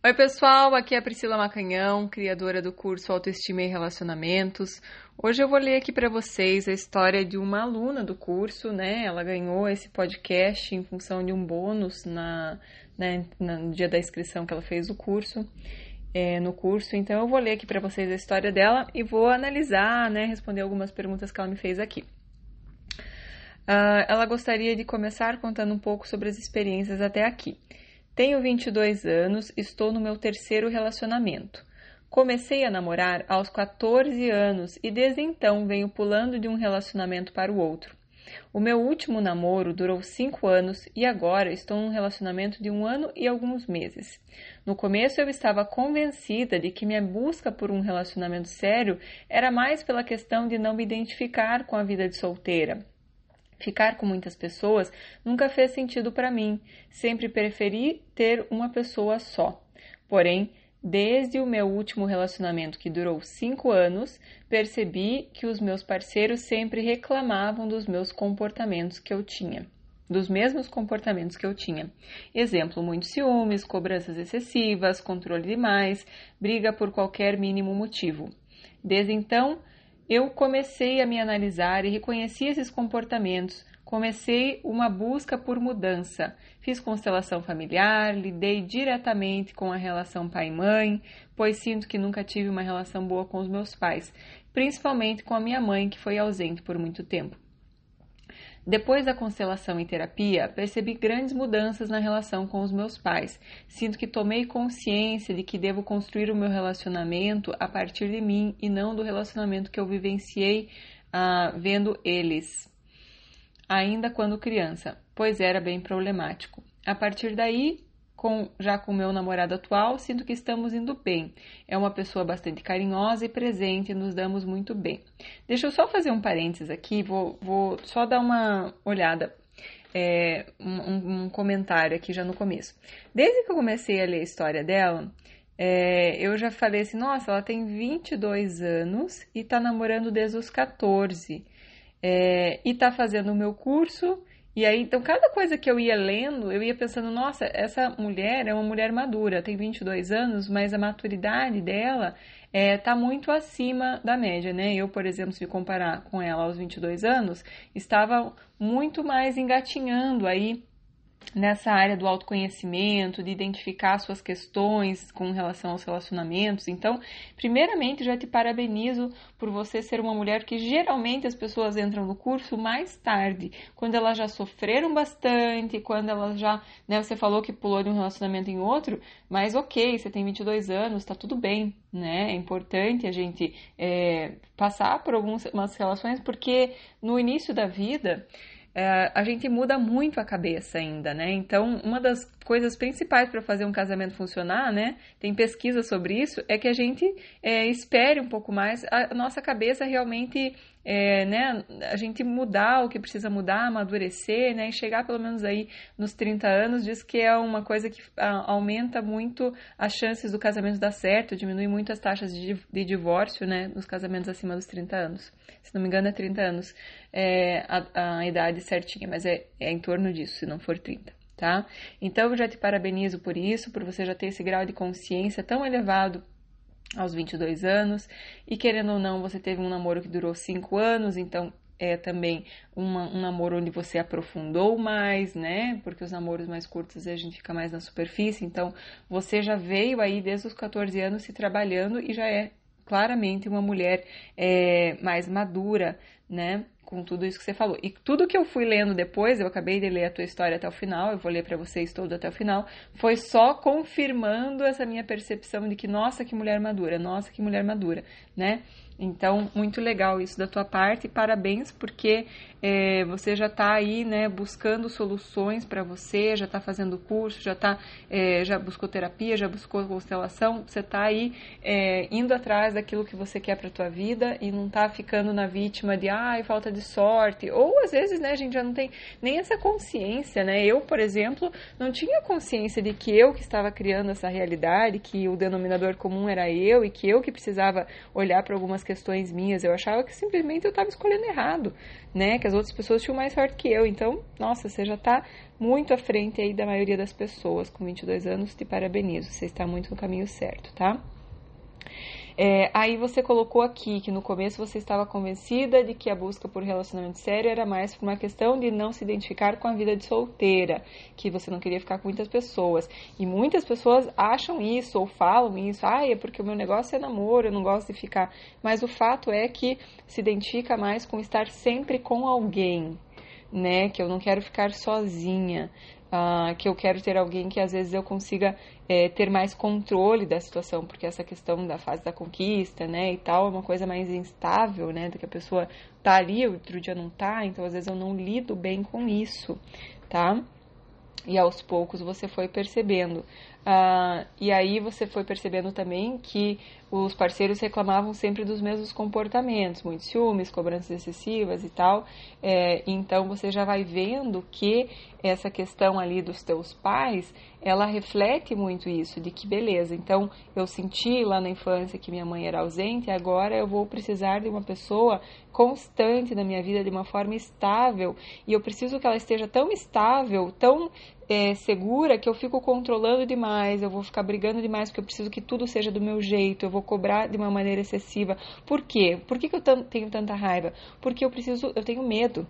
Oi, pessoal, aqui é a Priscila Macanhão, criadora do curso Autoestima e Relacionamentos. Hoje eu vou ler aqui para vocês a história de uma aluna do curso, né? Ela ganhou esse podcast em função de um bônus na, né, no dia da inscrição que ela fez do curso. É, no curso, então eu vou ler aqui para vocês a história dela e vou analisar, né, responder algumas perguntas que ela me fez aqui. Uh, ela gostaria de começar contando um pouco sobre as experiências até aqui. Tenho 22 anos, estou no meu terceiro relacionamento. Comecei a namorar aos 14 anos e desde então venho pulando de um relacionamento para o outro. O meu último namoro durou 5 anos e agora estou num relacionamento de um ano e alguns meses. No começo eu estava convencida de que minha busca por um relacionamento sério era mais pela questão de não me identificar com a vida de solteira, Ficar com muitas pessoas nunca fez sentido para mim, sempre preferi ter uma pessoa só. Porém, desde o meu último relacionamento, que durou cinco anos, percebi que os meus parceiros sempre reclamavam dos meus comportamentos que eu tinha. Dos mesmos comportamentos que eu tinha. Exemplo: muitos ciúmes, cobranças excessivas, controle demais, briga por qualquer mínimo motivo. Desde então, eu comecei a me analisar e reconheci esses comportamentos. Comecei uma busca por mudança. Fiz constelação familiar, lidei diretamente com a relação pai-mãe, pois sinto que nunca tive uma relação boa com os meus pais, principalmente com a minha mãe, que foi ausente por muito tempo. Depois da constelação e terapia, percebi grandes mudanças na relação com os meus pais. Sinto que tomei consciência de que devo construir o meu relacionamento a partir de mim e não do relacionamento que eu vivenciei uh, vendo eles, ainda quando criança, pois era bem problemático. A partir daí, com, já com meu namorado atual, sinto que estamos indo bem. É uma pessoa bastante carinhosa e presente, nos damos muito bem. Deixa eu só fazer um parênteses aqui, vou, vou só dar uma olhada, é, um, um, comentário aqui já no começo. Desde que eu comecei a ler a história dela, é, eu já falei assim: nossa, ela tem 22 anos e tá namorando desde os 14. É, e tá fazendo o meu curso e aí, então, cada coisa que eu ia lendo, eu ia pensando, nossa, essa mulher é uma mulher madura, tem 22 anos, mas a maturidade dela está é, tá muito acima da média, né? Eu, por exemplo, se comparar com ela aos 22 anos, estava muito mais engatinhando aí nessa área do autoconhecimento, de identificar suas questões com relação aos relacionamentos. Então, primeiramente, já te parabenizo por você ser uma mulher que geralmente as pessoas entram no curso mais tarde, quando elas já sofreram bastante, quando elas já, né, você falou que pulou de um relacionamento em outro, mas ok, você tem 22 anos, tá tudo bem, né? É importante a gente é, passar por algumas relações, porque no início da vida, é, a gente muda muito a cabeça ainda, né? Então, uma das coisas principais para fazer um casamento funcionar, né? Tem pesquisa sobre isso, é que a gente é, espere um pouco mais a nossa cabeça realmente, é, né? A gente mudar o que precisa mudar, amadurecer, né? E chegar pelo menos aí nos 30 anos, diz que é uma coisa que a, aumenta muito as chances do casamento dar certo, diminui muito as taxas de, de divórcio, né? Nos casamentos acima dos 30 anos. Se não me engano, é 30 anos é, a, a idade certinha, mas é, é em torno disso, se não for 30. Tá? Então eu já te parabenizo por isso, por você já ter esse grau de consciência tão elevado aos 22 anos, e querendo ou não, você teve um namoro que durou 5 anos, então é também uma, um namoro onde você aprofundou mais, né? Porque os namoros mais curtos a gente fica mais na superfície, então você já veio aí desde os 14 anos se trabalhando e já é claramente uma mulher é, mais madura, né? com tudo isso que você falou. E tudo que eu fui lendo depois, eu acabei de ler a tua história até o final, eu vou ler para vocês todo até o final, foi só confirmando essa minha percepção de que, nossa, que mulher madura, nossa, que mulher madura, né? Então, muito legal isso da tua parte, parabéns, porque é, você já está aí, né, buscando soluções para você, já está fazendo curso, já tá, é, já buscou terapia, já buscou constelação, você está aí é, indo atrás daquilo que você quer para tua vida e não está ficando na vítima de, ai, falta de de sorte. Ou às vezes, né, a gente já não tem nem essa consciência, né? Eu, por exemplo, não tinha consciência de que eu que estava criando essa realidade, que o denominador comum era eu e que eu que precisava olhar para algumas questões minhas. Eu achava que simplesmente eu estava escolhendo errado, né? Que as outras pessoas tinham mais sorte que eu. Então, nossa, você já está muito à frente aí da maioria das pessoas. Com 22 anos, te parabenizo. Você está muito no caminho certo, tá? É, aí você colocou aqui que no começo você estava convencida de que a busca por relacionamento sério era mais por uma questão de não se identificar com a vida de solteira, que você não queria ficar com muitas pessoas. E muitas pessoas acham isso ou falam isso, ah, é porque o meu negócio é namoro, eu não gosto de ficar. Mas o fato é que se identifica mais com estar sempre com alguém, né? Que eu não quero ficar sozinha. Uh, que eu quero ter alguém que às vezes eu consiga é, ter mais controle da situação, porque essa questão da fase da conquista, né, e tal, é uma coisa mais instável, né, do que a pessoa tá ali, outro dia não tá, então às vezes eu não lido bem com isso, tá? E aos poucos você foi percebendo. Uh, e aí você foi percebendo também que os parceiros reclamavam sempre dos mesmos comportamentos, muitos ciúmes, cobranças excessivas e tal. É, então você já vai vendo que essa questão ali dos teus pais, ela reflete muito isso, de que beleza, então eu senti lá na infância que minha mãe era ausente, agora eu vou precisar de uma pessoa constante na minha vida, de uma forma estável, e eu preciso que ela esteja tão estável, tão é, segura, que eu fico controlando demais, eu vou ficar brigando demais, porque eu preciso que tudo seja do meu jeito, eu vou cobrar de uma maneira excessiva. Por quê? Por que, que eu tenho tanta raiva? Porque eu preciso, eu tenho medo.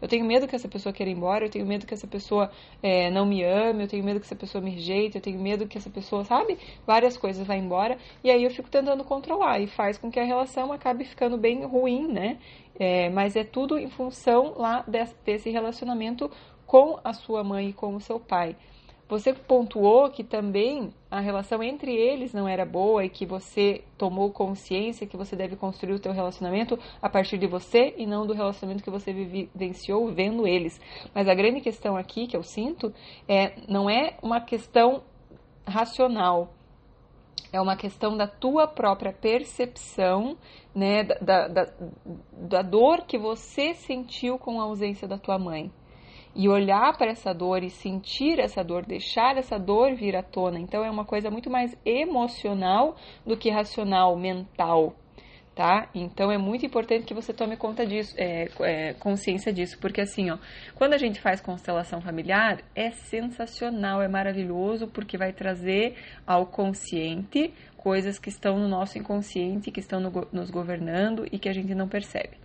Eu tenho medo que essa pessoa queira ir embora, eu tenho medo que essa pessoa é, não me ame, eu tenho medo que essa pessoa me rejeite, eu tenho medo que essa pessoa, sabe? Várias coisas vá embora. E aí eu fico tentando controlar e faz com que a relação acabe ficando bem ruim, né? É, mas é tudo em função lá desse relacionamento com a sua mãe e com o seu pai. Você pontuou que também a relação entre eles não era boa e que você tomou consciência que você deve construir o teu relacionamento a partir de você e não do relacionamento que você vivenciou vendo eles. Mas a grande questão aqui que eu sinto é não é uma questão racional, é uma questão da tua própria percepção, né, da, da, da dor que você sentiu com a ausência da tua mãe e olhar para essa dor e sentir essa dor, deixar essa dor vir à tona. Então é uma coisa muito mais emocional do que racional, mental. Tá? Então é muito importante que você tome conta disso, é, é, consciência disso, porque assim, ó, quando a gente faz constelação familiar, é sensacional, é maravilhoso, porque vai trazer ao consciente coisas que estão no nosso inconsciente, que estão no, nos governando e que a gente não percebe.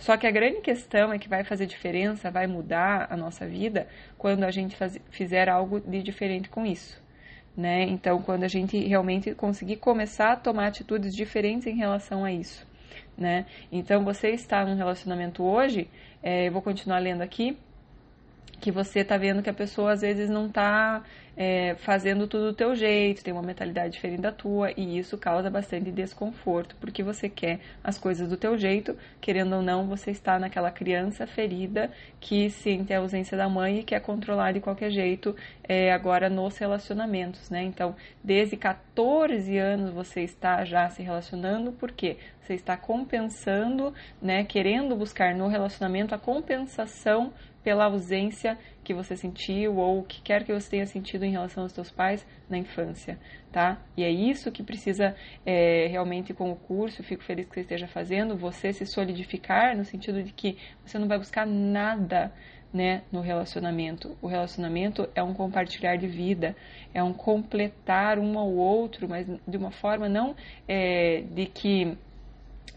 Só que a grande questão é que vai fazer diferença, vai mudar a nossa vida quando a gente faz, fizer algo de diferente com isso. Né? Então, quando a gente realmente conseguir começar a tomar atitudes diferentes em relação a isso. Né? Então, você está num relacionamento hoje, é, eu vou continuar lendo aqui, que você está vendo que a pessoa às vezes não está é, fazendo tudo do teu jeito, tem uma mentalidade diferente da tua e isso causa bastante desconforto, porque você quer as coisas do teu jeito, querendo ou não, você está naquela criança ferida que sente a ausência da mãe e quer controlar de qualquer jeito é, agora nos relacionamentos, né? Então, desde 14 anos você está já se relacionando, porque você está compensando, né, querendo buscar no relacionamento a compensação pela ausência que você sentiu ou o que quer que você tenha sentido em relação aos seus pais na infância, tá? E é isso que precisa é, realmente com o curso, fico feliz que você esteja fazendo, você se solidificar no sentido de que você não vai buscar nada né, no relacionamento. O relacionamento é um compartilhar de vida, é um completar um ao outro, mas de uma forma não é, de que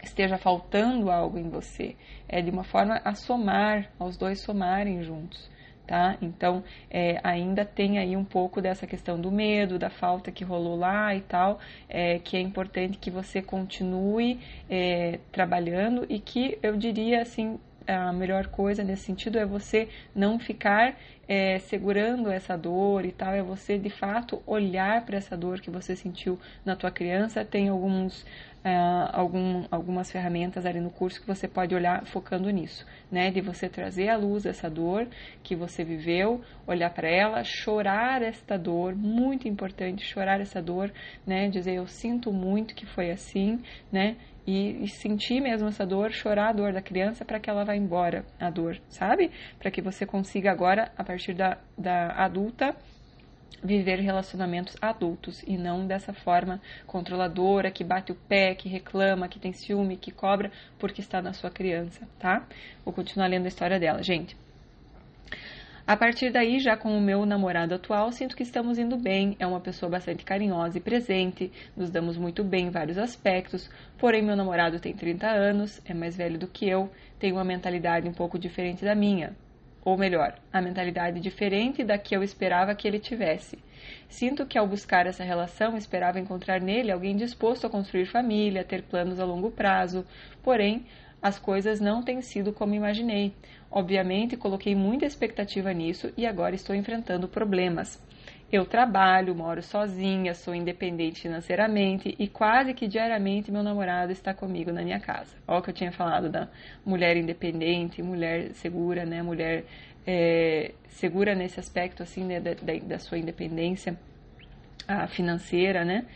esteja faltando algo em você, é de uma forma a somar, aos dois somarem juntos. Tá? Então, é, ainda tem aí um pouco dessa questão do medo, da falta que rolou lá e tal, é, que é importante que você continue é, trabalhando e que eu diria assim, a melhor coisa nesse sentido é você não ficar é, segurando essa dor e tal, é você de fato olhar para essa dor que você sentiu na tua criança. Tem alguns Uh, algum, algumas ferramentas ali no curso que você pode olhar focando nisso, né? De você trazer à luz essa dor que você viveu, olhar para ela, chorar esta dor, muito importante, chorar essa dor, né? Dizer eu sinto muito que foi assim, né? E, e sentir mesmo essa dor, chorar a dor da criança para que ela vá embora, a dor, sabe? Para que você consiga agora, a partir da, da adulta, viver relacionamentos adultos e não dessa forma controladora, que bate o pé, que reclama, que tem ciúme, que cobra porque está na sua criança, tá? Vou continuar lendo a história dela, gente. A partir daí, já com o meu namorado atual, sinto que estamos indo bem. É uma pessoa bastante carinhosa e presente, nos damos muito bem em vários aspectos. Porém, meu namorado tem 30 anos, é mais velho do que eu, tem uma mentalidade um pouco diferente da minha ou melhor, a mentalidade diferente da que eu esperava que ele tivesse. Sinto que ao buscar essa relação, esperava encontrar nele alguém disposto a construir família, ter planos a longo prazo, porém, as coisas não têm sido como imaginei. Obviamente, coloquei muita expectativa nisso e agora estou enfrentando problemas. Eu trabalho, moro sozinha, sou independente financeiramente e quase que diariamente meu namorado está comigo na minha casa. Olha o que eu tinha falado da mulher independente, mulher segura, né? Mulher é, segura nesse aspecto, assim, né? da, da, da sua independência ah, financeira, né?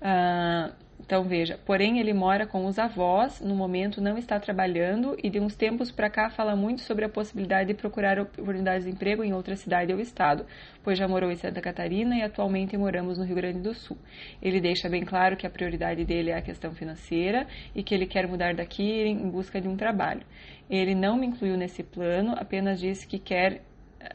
Ah, então veja, porém ele mora com os avós, no momento não está trabalhando e de uns tempos para cá fala muito sobre a possibilidade de procurar oportunidades de emprego em outra cidade ou estado, pois já morou em Santa Catarina e atualmente moramos no Rio Grande do Sul. Ele deixa bem claro que a prioridade dele é a questão financeira e que ele quer mudar daqui em busca de um trabalho. Ele não me incluiu nesse plano, apenas disse que quer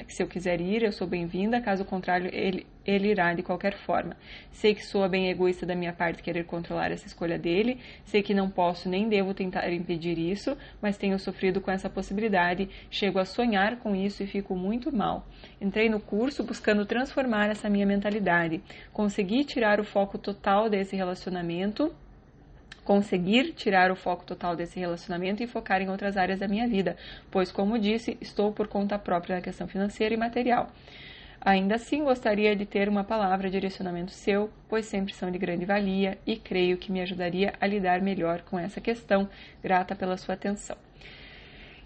que se eu quiser ir, eu sou bem-vinda, caso contrário, ele, ele irá de qualquer forma. Sei que soa bem egoísta da minha parte querer controlar essa escolha dele, sei que não posso nem devo tentar impedir isso, mas tenho sofrido com essa possibilidade, chego a sonhar com isso e fico muito mal. Entrei no curso buscando transformar essa minha mentalidade, consegui tirar o foco total desse relacionamento conseguir tirar o foco total desse relacionamento e focar em outras áreas da minha vida, pois, como disse, estou por conta própria na questão financeira e material. Ainda assim, gostaria de ter uma palavra de direcionamento seu, pois sempre são de grande valia e creio que me ajudaria a lidar melhor com essa questão. Grata pela sua atenção.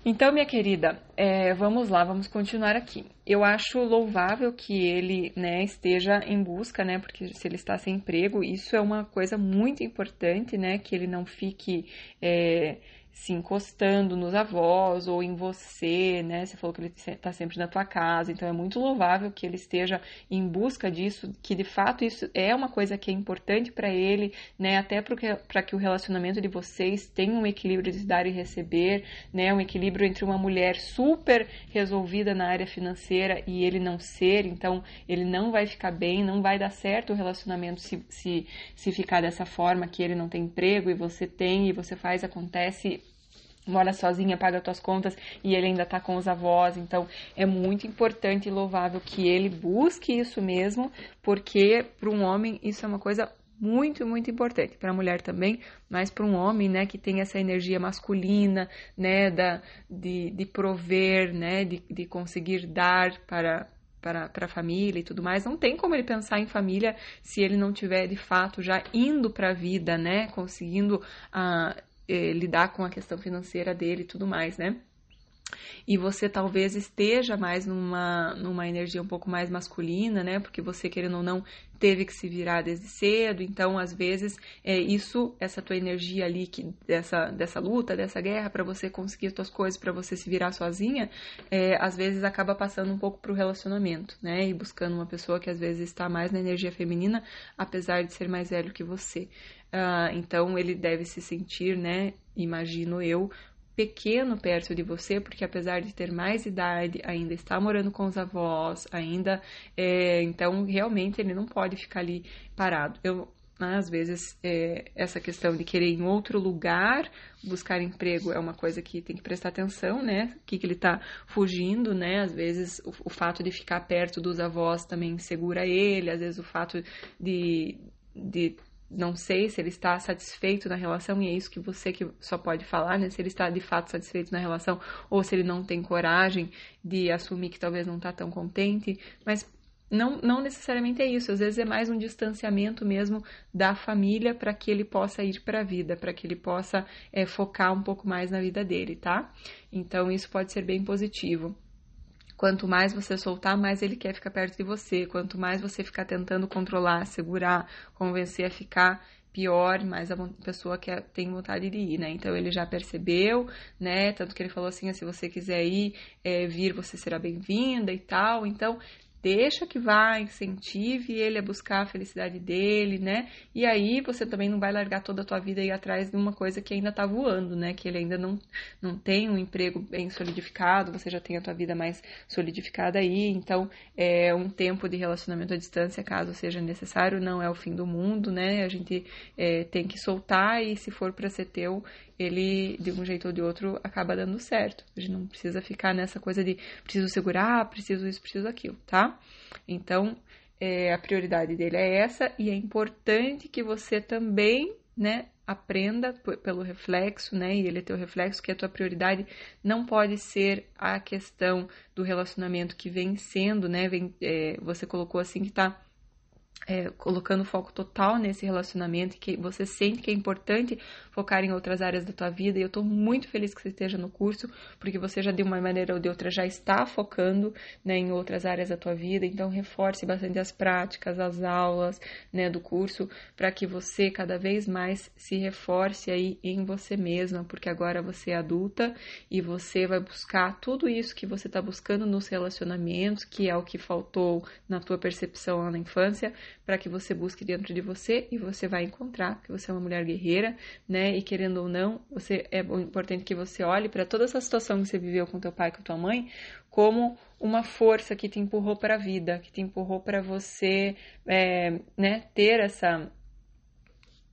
Então, minha querida, é, vamos lá, vamos continuar aqui. Eu acho louvável que ele né, esteja em busca, né? Porque se ele está sem emprego, isso é uma coisa muito importante, né? Que ele não fique. É, se encostando nos avós ou em você, né? Você falou que ele está sempre na tua casa, então é muito louvável que ele esteja em busca disso, que de fato isso é uma coisa que é importante para ele, né? Até para que o relacionamento de vocês tenha um equilíbrio de dar e receber, né? Um equilíbrio entre uma mulher super resolvida na área financeira e ele não ser, então ele não vai ficar bem, não vai dar certo o relacionamento se, se, se ficar dessa forma que ele não tem emprego e você tem e você faz, acontece mora sozinha, paga suas contas e ele ainda está com os avós. Então é muito importante e louvável que ele busque isso mesmo, porque para um homem isso é uma coisa muito, muito importante. Para a mulher também, mas para um homem, né, que tem essa energia masculina, né, da, de, de prover, né, de, de conseguir dar para, para, para a família e tudo mais, não tem como ele pensar em família se ele não tiver de fato já indo para a vida, né, conseguindo ah, eh, lidar com a questão financeira dele e tudo mais, né? E você talvez esteja mais numa, numa energia um pouco mais masculina, né? Porque você, querendo ou não, teve que se virar desde cedo. Então, às vezes, é isso, essa tua energia ali, que, dessa, dessa luta, dessa guerra, para você conseguir as tuas coisas, para você se virar sozinha, é, às vezes acaba passando um pouco pro relacionamento, né? E buscando uma pessoa que às vezes está mais na energia feminina, apesar de ser mais velho que você. Uh, então ele deve se sentir, né? Imagino eu, pequeno perto de você, porque apesar de ter mais idade, ainda está morando com os avós, ainda. É, então, realmente, ele não pode ficar ali parado. Eu, às vezes, é, essa questão de querer em outro lugar, buscar emprego é uma coisa que tem que prestar atenção, né? O que, que ele está fugindo, né? Às vezes, o, o fato de ficar perto dos avós também segura ele, às vezes, o fato de, de não sei se ele está satisfeito na relação, e é isso que você que só pode falar, né? Se ele está de fato satisfeito na relação ou se ele não tem coragem de assumir que talvez não está tão contente, mas não, não necessariamente é isso, às vezes é mais um distanciamento mesmo da família para que ele possa ir para a vida, para que ele possa é, focar um pouco mais na vida dele, tá? Então isso pode ser bem positivo. Quanto mais você soltar, mais ele quer ficar perto de você. Quanto mais você ficar tentando controlar, segurar, convencer a ficar, pior, mais a pessoa quer, tem vontade de ir, né? Então ele já percebeu, né? Tanto que ele falou assim: se você quiser ir, é, vir, você será bem-vinda e tal. Então Deixa que vá, incentive ele a buscar a felicidade dele, né? E aí você também não vai largar toda a tua vida aí atrás de uma coisa que ainda tá voando, né? Que ele ainda não, não tem um emprego bem solidificado, você já tem a tua vida mais solidificada aí. Então, é um tempo de relacionamento à distância, caso seja necessário, não é o fim do mundo, né? A gente é, tem que soltar e se for para ser teu, ele, de um jeito ou de outro, acaba dando certo. A gente não precisa ficar nessa coisa de preciso segurar, preciso isso, preciso aquilo, tá? Então, é, a prioridade dele é essa e é importante que você também, né, aprenda pelo reflexo, né? E ele é teu reflexo que a tua prioridade não pode ser a questão do relacionamento que vem sendo, né? Vem, é, você colocou assim que tá é, colocando foco total nesse relacionamento que você sente que é importante focar em outras áreas da tua vida. E eu estou muito feliz que você esteja no curso porque você já de uma maneira ou de outra já está focando né, em outras áreas da tua vida. Então reforce bastante as práticas as aulas né, do curso para que você cada vez mais se reforce aí em você mesma porque agora você é adulta e você vai buscar tudo isso que você está buscando nos relacionamentos que é o que faltou na tua percepção lá na infância para que você busque dentro de você e você vai encontrar que você é uma mulher guerreira, né? E querendo ou não, você é importante que você olhe para toda essa situação que você viveu com teu pai, com tua mãe, como uma força que te empurrou para a vida, que te empurrou para você, é, né? Ter essa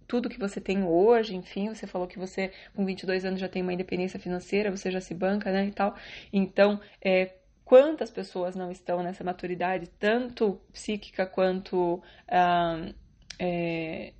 tudo que você tem hoje, enfim, você falou que você com 22 anos já tem uma independência financeira, você já se banca, né, e tal. Então, é, Quantas pessoas não estão nessa maturidade, tanto psíquica quanto, ah, é,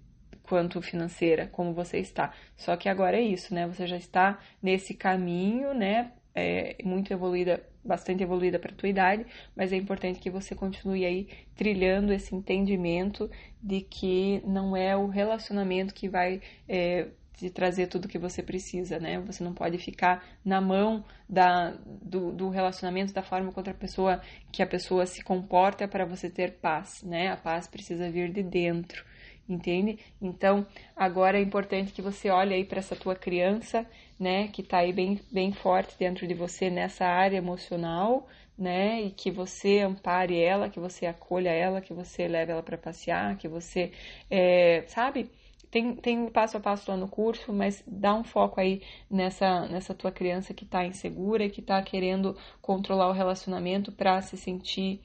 quanto financeira, como você está? Só que agora é isso, né? Você já está nesse caminho, né? É, muito evoluída, bastante evoluída para a tua idade, mas é importante que você continue aí trilhando esse entendimento de que não é o relacionamento que vai é, de trazer tudo que você precisa, né? Você não pode ficar na mão da, do, do relacionamento da forma contra a pessoa que a pessoa se comporta para você ter paz, né? A paz precisa vir de dentro, entende? Então, agora é importante que você olhe aí para essa tua criança, né? Que está aí bem, bem forte dentro de você nessa área emocional, né? E que você ampare ela, que você acolha ela, que você leve ela para passear, que você, é, sabe? Tem, tem um passo a passo lá no curso, mas dá um foco aí nessa, nessa tua criança que está insegura que está querendo controlar o relacionamento para se sentir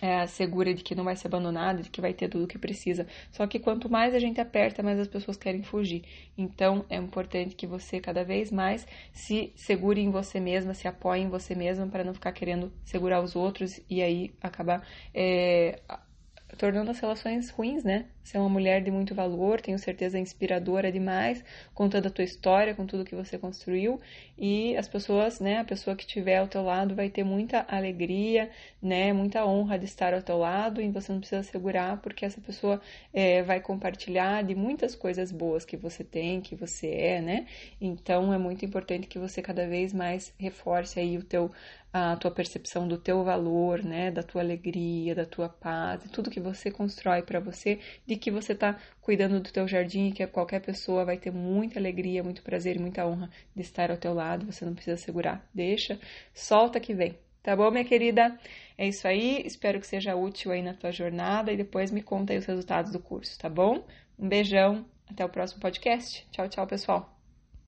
é, segura de que não vai ser abandonada, de que vai ter tudo o que precisa. Só que quanto mais a gente aperta, mais as pessoas querem fugir. Então é importante que você cada vez mais se segure em você mesma, se apoie em você mesma para não ficar querendo segurar os outros e aí acabar é, tornando as relações ruins, né? Você é uma mulher de muito valor, tenho certeza inspiradora demais, contando a tua história, com tudo que você construiu, e as pessoas, né, a pessoa que estiver ao teu lado vai ter muita alegria, né, muita honra de estar ao teu lado, e você não precisa segurar, porque essa pessoa é, vai compartilhar de muitas coisas boas que você tem, que você é, né? Então é muito importante que você cada vez mais reforce aí o teu a tua percepção do teu valor, né, da tua alegria, da tua paz, de tudo que você constrói para você, de que você está cuidando do teu jardim e que qualquer pessoa vai ter muita alegria, muito prazer e muita honra de estar ao teu lado, você não precisa segurar. Deixa, solta que vem. Tá bom, minha querida? É isso aí, espero que seja útil aí na tua jornada e depois me conta aí os resultados do curso, tá bom? Um beijão, até o próximo podcast. Tchau, tchau, pessoal.